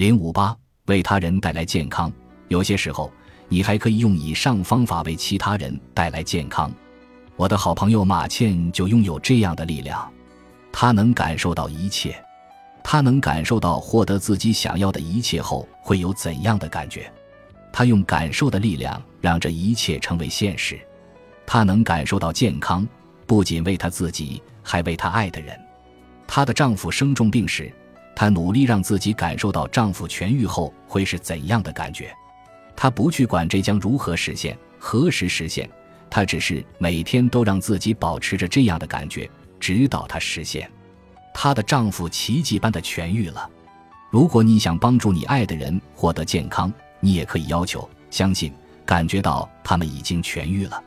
零五八，为他人带来健康。有些时候，你还可以用以上方法为其他人带来健康。我的好朋友马倩就拥有这样的力量，她能感受到一切，她能感受到获得自己想要的一切后会有怎样的感觉。她用感受的力量让这一切成为现实。她能感受到健康，不仅为她自己，还为她爱的人。她的丈夫生重病时，她努力让自己感受到丈夫痊愈后会是怎样的感觉。她不去管这将如何实现，何时实现。她只是每天都让自己保持着这样的感觉，直到它实现。她的丈夫奇迹般的痊愈了。如果你想帮助你爱的人获得健康，你也可以要求、相信、感觉到他们已经痊愈了。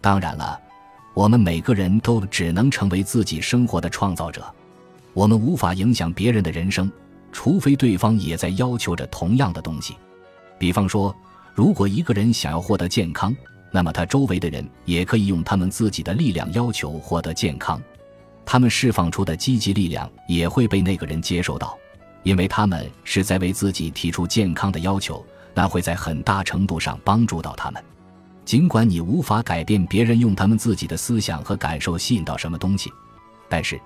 当然了，我们每个人都只能成为自己生活的创造者，我们无法影响别人的人生，除非对方也在要求着同样的东西。比方说，如果一个人想要获得健康，那么，他周围的人也可以用他们自己的力量要求获得健康，他们释放出的积极力量也会被那个人接受到，因为他们是在为自己提出健康的要求，那会在很大程度上帮助到他们。尽管你无法改变别人用他们自己的思想和感受吸引到什么东西，但是，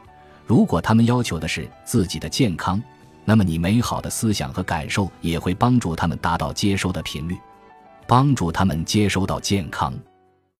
如果他们要求的是自己的健康，那么你美好的思想和感受也会帮助他们达到接收的频率。帮助他们接收到健康。